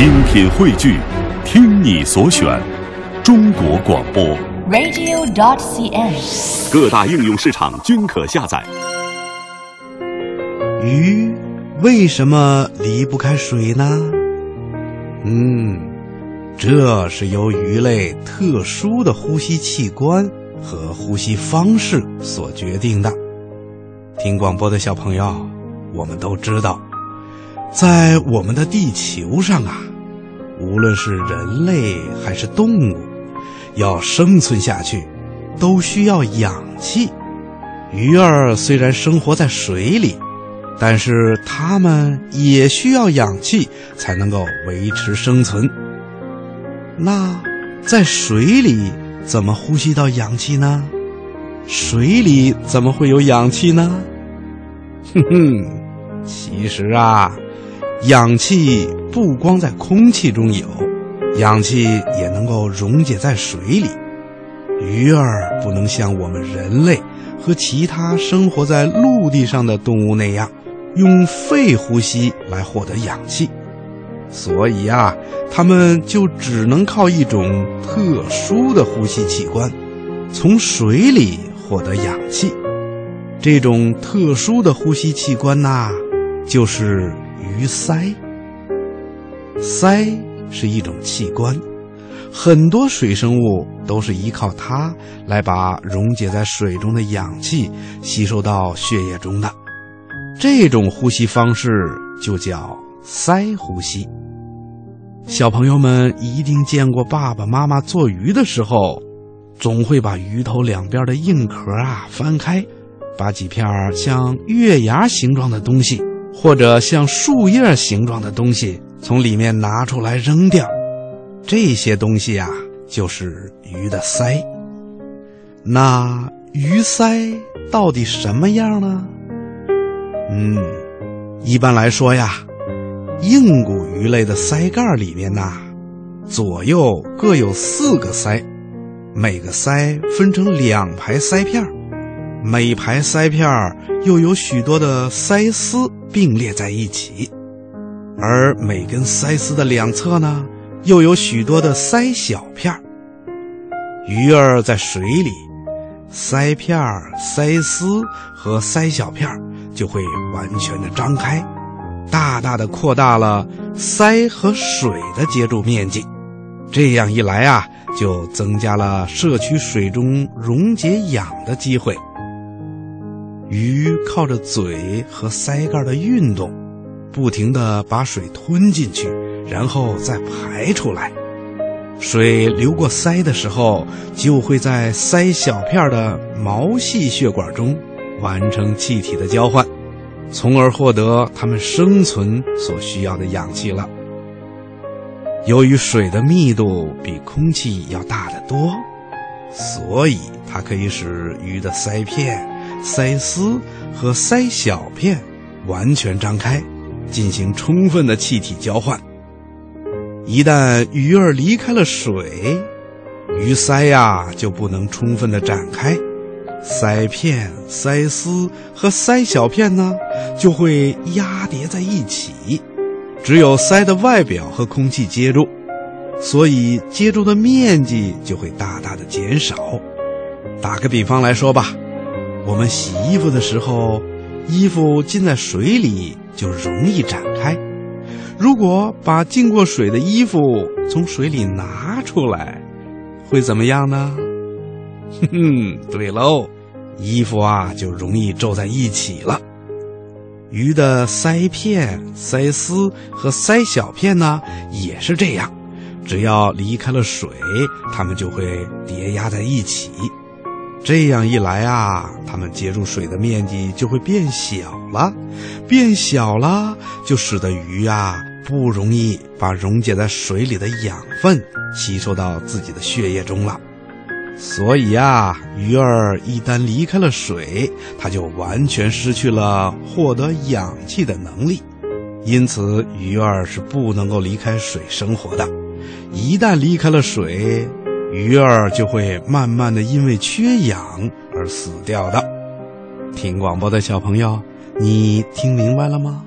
精品汇聚，听你所选，中国广播。radio.dot.cn，。各大应用市场均可下载。鱼为什么离不开水呢？嗯，这是由鱼类特殊的呼吸器官和呼吸方式所决定的。听广播的小朋友，我们都知道，在我们的地球上啊，无论是人类还是动物，要生存下去，都需要氧气。鱼儿虽然生活在水里，但是它们也需要氧气才能够维持生存。那在水里怎么呼吸到氧气呢？水里怎么会有氧气呢？哼哼，其实啊，氧气不光在空气中有，氧气也能够溶解在水里。鱼儿不能像我们人类和其他生活在陆地上的动物那样，用肺呼吸来获得氧气，所以啊，它们就只能靠一种特殊的呼吸器官，从水里获得氧气。这种特殊的呼吸器官呐、就是鱼鳃。鳃是一种器官，很多水生物都是依靠它来把溶解在水中的氧气吸收到血液中的。这种呼吸方式就叫鳃呼吸。小朋友们一定见过爸爸妈妈做鱼的时候，总会把鱼头两边的硬壳啊翻开，把几片像月牙形状的东西，或者像树叶形状的东西从里面拿出来扔掉。这些东西啊，就是鱼的鳃。那鱼鳃到底什么样呢？嗯，一般来说呀，硬骨鱼类的鳃盖里面呐，左右各有四个鳃，每个鳃分成两排鳃片儿每排鳃片又有许多的鳃丝并列在一起，而每根鳃丝的两侧呢，又有许多的鳃小片鱼儿在水里，鳃片儿、鳃丝和鳃小片就会完全的张开，大大的扩大了鳃和水的接触面积。这样一来啊，就增加了摄取水中溶解氧的机会。鱼靠着嘴和鳃盖的运动，不停地把水吞进去，然后再排出来。水流过鳃的时候，就会在鳃小片的毛细血管中完成气体的交换，从而获得它们生存所需要的氧气了。由于水的密度比空气要大得多，所以它可以使鱼的鳃片、鳃丝和鳃小片完全张开，进行充分的气体交换。一旦鱼儿离开了水，鱼鳃呀就不能充分的展开，鳃片、鳃丝和鳃小片呢就会压叠在一起，只有鳃的外表和空气接触，所以接触的面积就会大大的减少。打个比方来说吧，我们洗衣服的时候，衣服浸在水里就容易展开。如果把浸过水的衣服从水里拿出来，会怎么样呢？哼哼，对喽，衣服啊就容易皱在一起了。鱼的鳃片、鳃丝和鳃小片呢也是这样，只要离开了水，它们就会叠压在一起。这样一来啊，它们接触水的面积就会变小了，变小了就使得鱼啊不容易把溶解在水里的养分吸收到自己的血液中了。所以呀，鱼儿一旦离开了水，它就完全失去了获得氧气的能力。因此，鱼儿是不能够离开水生活的。一旦离开了水，鱼儿就会慢慢的因为缺氧而死掉的。听广播的小朋友，你听明白了吗？